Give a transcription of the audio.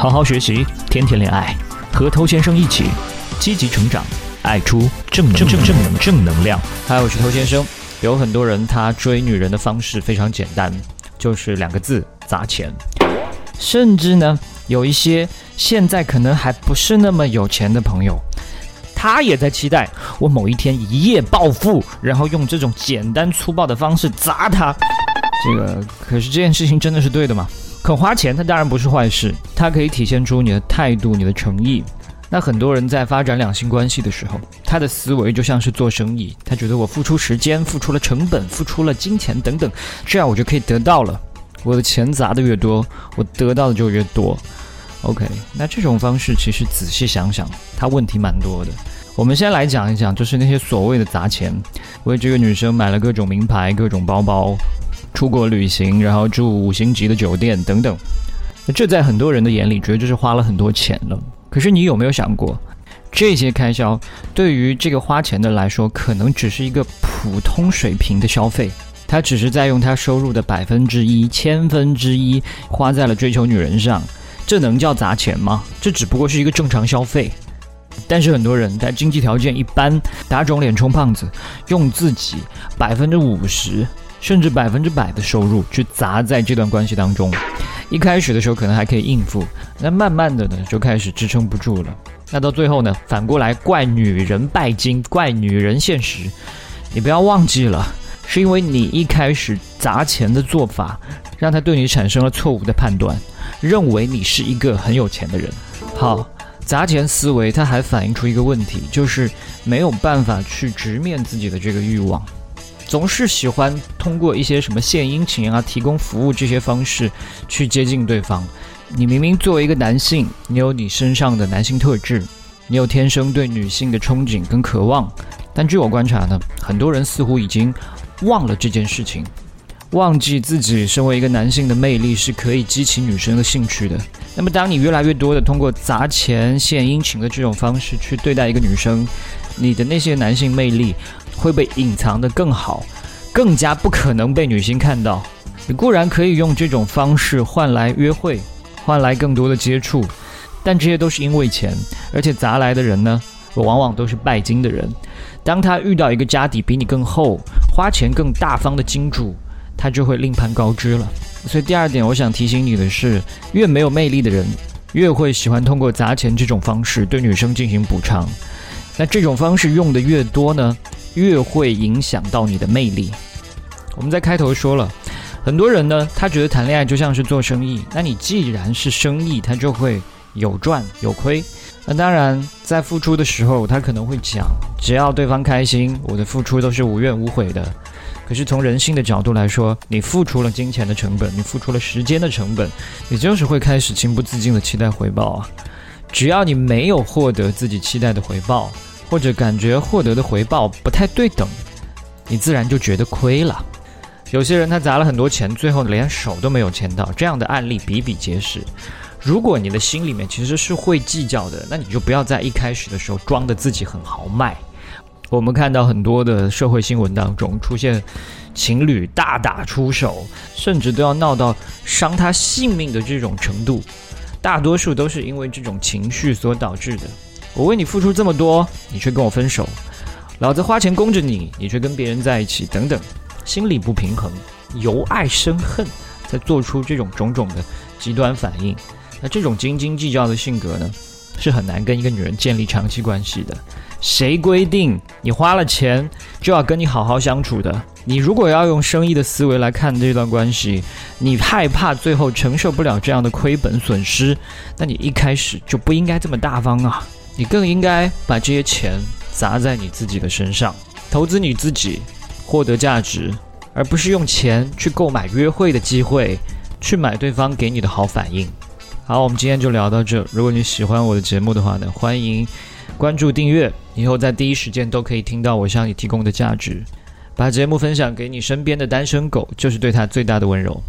好好学习，天天恋爱，和偷先生一起积极成长，爱出正正正正能正能量。嗨，我是偷先生。有很多人他追女人的方式非常简单，就是两个字：砸钱。甚至呢，有一些现在可能还不是那么有钱的朋友。他也在期待我某一天一夜暴富，然后用这种简单粗暴的方式砸他。这个可是这件事情真的是对的吗？肯花钱，它当然不是坏事，它可以体现出你的态度、你的诚意。那很多人在发展两性关系的时候，他的思维就像是做生意，他觉得我付出时间、付出了成本、付出了金钱等等，这样我就可以得到了。我的钱砸的越多，我得到的就越多。OK，那这种方式其实仔细想想，它问题蛮多的。我们先来讲一讲，就是那些所谓的砸钱，为这个女生买了各种名牌、各种包包，出国旅行，然后住五星级的酒店等等。这在很多人的眼里，绝对是花了很多钱了。可是你有没有想过，这些开销对于这个花钱的来说，可能只是一个普通水平的消费。他只是在用他收入的百分之一、千分之一花在了追求女人上。这能叫砸钱吗？这只不过是一个正常消费，但是很多人在经济条件一般、打肿脸充胖子，用自己百分之五十甚至百分之百的收入去砸在这段关系当中。一开始的时候可能还可以应付，那慢慢的呢就开始支撑不住了。那到最后呢，反过来怪女人拜金，怪女人现实。你不要忘记了，是因为你一开始砸钱的做法，让他对你产生了错误的判断。认为你是一个很有钱的人，好，砸钱思维，它还反映出一个问题，就是没有办法去直面自己的这个欲望，总是喜欢通过一些什么献殷勤啊、提供服务这些方式去接近对方。你明明作为一个男性，你有你身上的男性特质，你有天生对女性的憧憬跟渴望，但据我观察呢，很多人似乎已经忘了这件事情。忘记自己身为一个男性的魅力是可以激起女生的兴趣的。那么，当你越来越多的通过砸钱献殷勤的这种方式去对待一个女生，你的那些男性魅力会被隐藏的更好，更加不可能被女性看到。你固然可以用这种方式换来约会，换来更多的接触，但这些都是因为钱，而且砸来的人呢，往往都是拜金的人。当他遇到一个家底比你更厚、花钱更大方的金主。他就会另攀高枝了。所以第二点，我想提醒你的是，越没有魅力的人，越会喜欢通过砸钱这种方式对女生进行补偿。那这种方式用的越多呢，越会影响到你的魅力。我们在开头说了，很多人呢，他觉得谈恋爱就像是做生意。那你既然是生意，他就会有赚有亏。那当然，在付出的时候，他可能会讲，只要对方开心，我的付出都是无怨无悔的。可是从人性的角度来说，你付出了金钱的成本，你付出了时间的成本，你就是会开始情不自禁的期待回报啊。只要你没有获得自己期待的回报，或者感觉获得的回报不太对等，你自然就觉得亏了。有些人他砸了很多钱，最后连手都没有牵到，这样的案例比比皆是。如果你的心里面其实是会计较的，那你就不要在一开始的时候装的自己很豪迈。我们看到很多的社会新闻当中出现情侣大打出手，甚至都要闹到伤他性命的这种程度，大多数都是因为这种情绪所导致的。我为你付出这么多，你却跟我分手；老子花钱供着你，你却跟别人在一起，等等，心理不平衡，由爱生恨，才做出这种种种的极端反应。那这种斤斤计较的性格呢，是很难跟一个女人建立长期关系的。谁规定你花了钱就要跟你好好相处的？你如果要用生意的思维来看这段关系，你害怕最后承受不了这样的亏本损失，那你一开始就不应该这么大方啊！你更应该把这些钱砸在你自己的身上，投资你自己，获得价值，而不是用钱去购买约会的机会，去买对方给你的好反应。好，我们今天就聊到这。如果你喜欢我的节目的话呢，欢迎。关注订阅，以后在第一时间都可以听到我向你提供的价值。把节目分享给你身边的单身狗，就是对他最大的温柔。